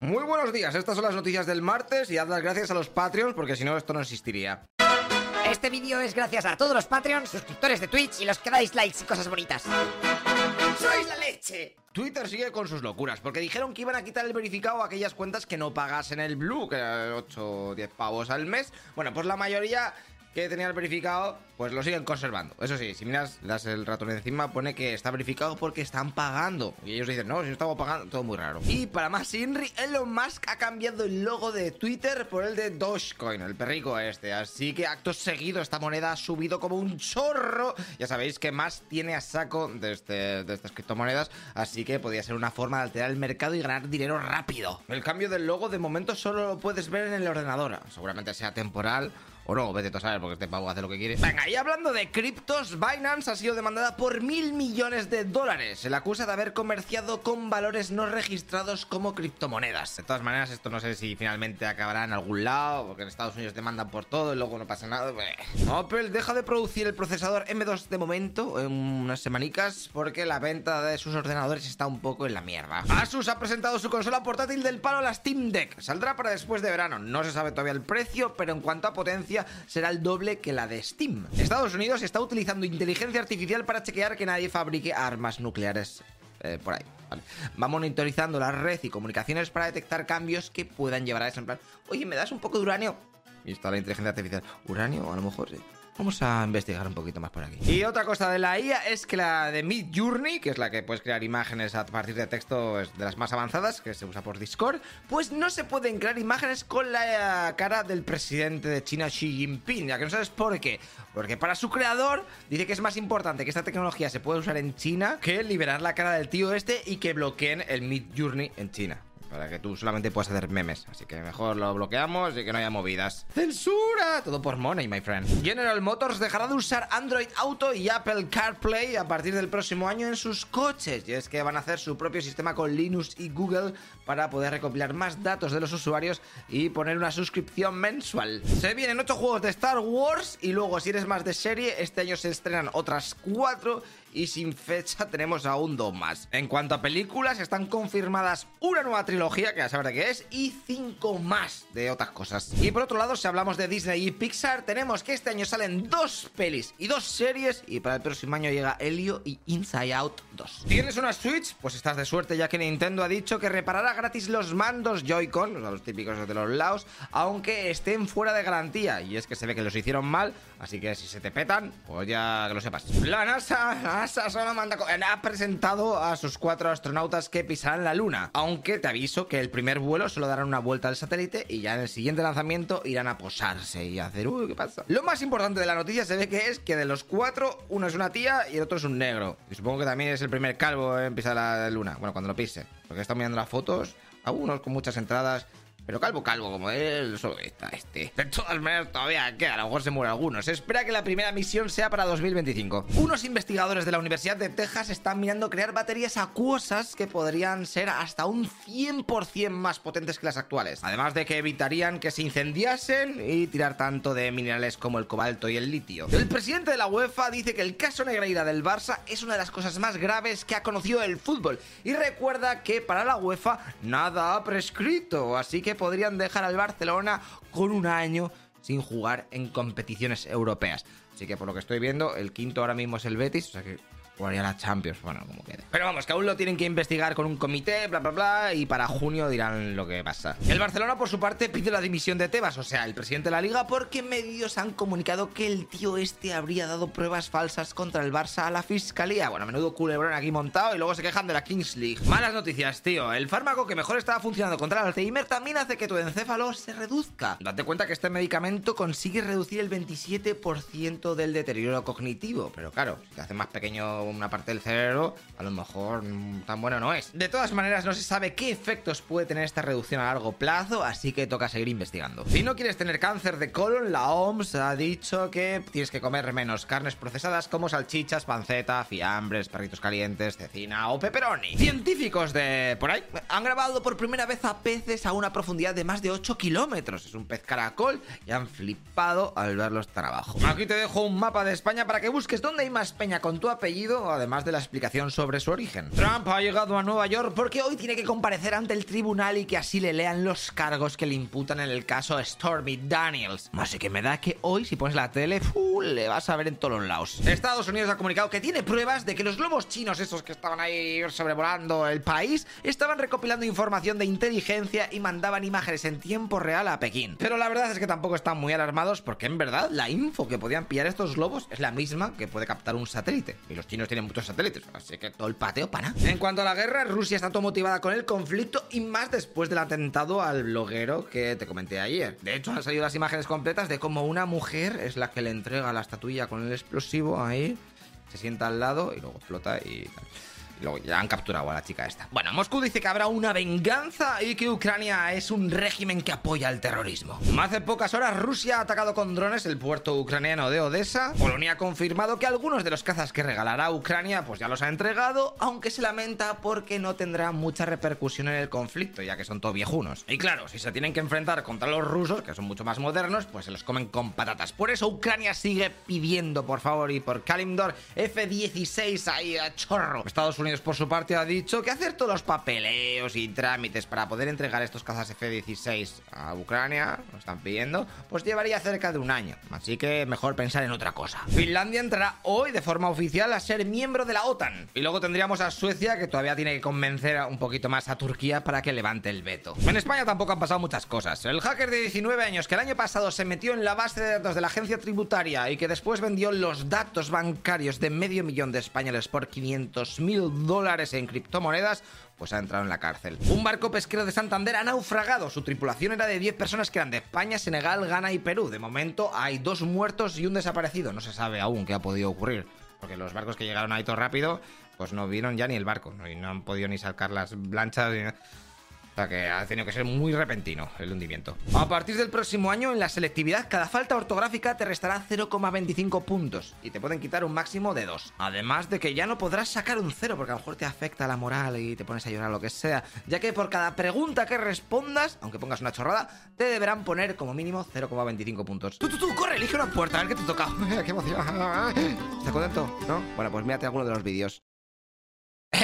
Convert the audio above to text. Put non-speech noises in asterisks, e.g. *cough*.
Muy buenos días, estas son las noticias del martes y haz las gracias a los Patreons porque si no esto no existiría. Este vídeo es gracias a todos los Patreons, suscriptores de Twitch y los que dais likes y cosas bonitas. ¡Sois la leche! Twitter sigue con sus locuras, porque dijeron que iban a quitar el verificado a aquellas cuentas que no pagasen el Blue, que era 8 o 10 pavos al mes. Bueno, pues la mayoría que tenía el verificado, pues lo siguen conservando. Eso sí, si miras, das el ratón encima, pone que está verificado porque están pagando. Y ellos dicen, no, si no estamos pagando, todo muy raro. Y para más Inri, Elon Musk ha cambiado el logo de Twitter por el de Dogecoin, el perrico este. Así que acto seguido esta moneda ha subido como un chorro. Ya sabéis que más tiene a saco de, este, de estas criptomonedas, así que podría ser una forma de alterar el mercado y ganar dinero rápido. El cambio del logo de momento solo lo puedes ver en el ordenador. Seguramente sea temporal o no, vete a saber, porque este pavo hace lo que quiere. Venga, y hablando de criptos, Binance ha sido demandada por mil millones de dólares. Se le acusa de haber comerciado con valores no registrados como criptomonedas. De todas maneras, esto no sé si finalmente acabará en algún lado, porque en Estados Unidos demandan por todo y luego no pasa nada. Apple deja de producir el procesador M2 de momento, en unas semanicas, porque la venta de sus ordenadores está un poco en la mierda. Asus ha presentado su consola portátil del palo, la Steam Deck. Saldrá para después de verano. No se sabe todavía el precio, pero en cuanto a potencia, será el doble que la de Steam. Estados Unidos está utilizando inteligencia artificial para chequear que nadie fabrique armas nucleares eh, por ahí. Va monitorizando la red y comunicaciones para detectar cambios que puedan llevar a eso. En oye, ¿me das un poco de uranio? Y está la inteligencia artificial. ¿Uranio? A lo mejor. Vamos a investigar un poquito más por aquí. Y otra cosa de la IA es que la de Mid Journey, que es la que puedes crear imágenes a partir de texto de las más avanzadas, que se usa por Discord, pues no se pueden crear imágenes con la cara del presidente de China Xi Jinping, ya que no sabes por qué. Porque para su creador dice que es más importante que esta tecnología se pueda usar en China que liberar la cara del tío este y que bloqueen el Mid Journey en China para que tú solamente puedas hacer memes. Así que mejor lo bloqueamos y que no haya movidas. ¡Censura! Todo por money, my friend. General Motors dejará de usar Android Auto y Apple CarPlay a partir del próximo año en sus coches. Y es que van a hacer su propio sistema con Linux y Google para poder recopilar más datos de los usuarios y poner una suscripción mensual. Se vienen 8 juegos de Star Wars y luego si eres más de serie, este año se estrenan otras 4 y sin fecha tenemos aún dos más. En cuanto a películas, están confirmadas una nueva trilogía, que ya sabes de qué es, y cinco más de otras cosas. Y por otro lado, si hablamos de Disney y Pixar, tenemos que este año salen dos pelis y dos series, y para el próximo año llega Helio y Inside Out 2. ¿Tienes una Switch? Pues estás de suerte, ya que Nintendo ha dicho que reparará gratis los mandos Joy-Con, los típicos de los lados, aunque estén fuera de garantía. Y es que se ve que los hicieron mal, así que si se te petan, pues ya que lo sepas. La NASA ha presentado a sus cuatro astronautas que pisarán la Luna. Aunque te aviso que el primer vuelo solo darán una vuelta al satélite y ya en el siguiente lanzamiento irán a posarse y a hacer, uy, ¿qué pasa? Lo más importante de la noticia se ve que es que de los cuatro, uno es una tía y el otro es un negro. Y supongo que también es el primer calvo en pisar la Luna. Bueno, cuando lo pise. Porque está mirando las fotos, algunos con muchas entradas pero calvo, calvo, como él, solo está este. De todas maneras, todavía queda, a lo mejor se muere alguno. Se espera que la primera misión sea para 2025. Unos investigadores de la Universidad de Texas están mirando crear baterías acuosas que podrían ser hasta un 100% más potentes que las actuales. Además de que evitarían que se incendiasen y tirar tanto de minerales como el cobalto y el litio. El presidente de la UEFA dice que el caso Negreira del Barça es una de las cosas más graves que ha conocido el fútbol. Y recuerda que para la UEFA nada ha prescrito, así que podrían dejar al Barcelona con un año sin jugar en competiciones europeas. Así que por lo que estoy viendo, el quinto ahora mismo es el Betis, o sea que jugaría la Champions, bueno, como quede. Pero vamos, que aún lo tienen que investigar con un comité, bla, bla, bla, y para junio dirán lo que pasa. El Barcelona, por su parte, pide la dimisión de Tebas, o sea, el presidente de la liga, porque medios han comunicado que el tío este habría dado pruebas falsas contra el Barça a la fiscalía. Bueno, menudo culebrón aquí montado y luego se quejan de la Kings League. Malas noticias, tío. El fármaco que mejor estaba funcionando contra el Alzheimer también hace que tu encéfalo se reduzca. Date cuenta que este medicamento consigue reducir el 27% del deterioro cognitivo, pero claro, si te hace más pequeño una parte del cerebro, a lo mejor mm, tan bueno no es. De todas maneras, no se sabe qué efectos puede tener esta reducción a largo plazo, así que toca seguir investigando. Si no quieres tener cáncer de colon, la OMS ha dicho que tienes que comer menos carnes procesadas como salchichas, panceta, fiambres, perritos calientes, cecina o pepperoni. Científicos de por ahí han grabado por primera vez a peces a una profundidad de más de 8 kilómetros. Es un pez caracol y han flipado al verlos tan abajo. Aquí te dejo un mapa de España para que busques dónde hay más peña con tu apellido además de la explicación sobre su origen. Trump ha llegado a Nueva York porque hoy tiene que comparecer ante el tribunal y que así le lean los cargos que le imputan en el caso Stormy Daniels. Así que me da que hoy, si pones la tele, le vas a ver en todos los lados. Estados Unidos ha comunicado que tiene pruebas de que los globos chinos, esos que estaban ahí sobrevolando el país, estaban recopilando información de inteligencia y mandaban imágenes en tiempo real a Pekín. Pero la verdad es que tampoco están muy alarmados porque en verdad la info que podían pillar estos globos es la misma que puede captar un satélite. Y los chinos tienen muchos satélites, así que todo el pateo para. En cuanto a la guerra, Rusia está todo motivada con el conflicto y más después del atentado al bloguero que te comenté ayer. De hecho, han salido las imágenes completas de cómo una mujer es la que le entrega la estatuilla con el explosivo ahí, se sienta al lado y luego explota y tal. Luego ya han capturado a la chica esta. Bueno, Moscú dice que habrá una venganza y que Ucrania es un régimen que apoya el terrorismo. Hace pocas horas Rusia ha atacado con drones el puerto ucraniano de Odessa. Polonia ha confirmado que algunos de los cazas que regalará Ucrania pues ya los ha entregado, aunque se lamenta porque no tendrá mucha repercusión en el conflicto, ya que son todos viejunos. Y claro, si se tienen que enfrentar contra los rusos, que son mucho más modernos, pues se los comen con patatas. Por eso Ucrania sigue pidiendo, por favor, y por Kalimdor F-16 ahí a chorro. Estados Unidos por su parte, ha dicho que hacer todos los papeleos y trámites para poder entregar estos cazas F-16 a Ucrania, lo están pidiendo, pues llevaría cerca de un año. Así que mejor pensar en otra cosa. Finlandia entrará hoy de forma oficial a ser miembro de la OTAN. Y luego tendríamos a Suecia, que todavía tiene que convencer un poquito más a Turquía para que levante el veto. En España tampoco han pasado muchas cosas. El hacker de 19 años que el año pasado se metió en la base de datos de la agencia tributaria y que después vendió los datos bancarios de medio millón de españoles por 500 mil dólares en criptomonedas, pues ha entrado en la cárcel. Un barco pesquero de Santander ha naufragado. Su tripulación era de 10 personas que eran de España, Senegal, Ghana y Perú. De momento hay dos muertos y un desaparecido. No se sabe aún qué ha podido ocurrir. Porque los barcos que llegaron ahí todo rápido, pues no vieron ya ni el barco. Y no han podido ni sacar las lanchas. Ni... O sea que ha tenido que ser muy repentino el hundimiento. A partir del próximo año, en la selectividad, cada falta ortográfica te restará 0,25 puntos y te pueden quitar un máximo de 2. Además de que ya no podrás sacar un 0 porque a lo mejor te afecta la moral y te pones a llorar lo que sea, ya que por cada pregunta que respondas, aunque pongas una chorrada, te deberán poner como mínimo 0,25 puntos. Tú, tú, tú, corre, elige una puerta, a ver qué te toca. *laughs* ¡Qué emoción! *laughs* ¿Estás contento? ¿No? Bueno, pues mírate alguno de los vídeos.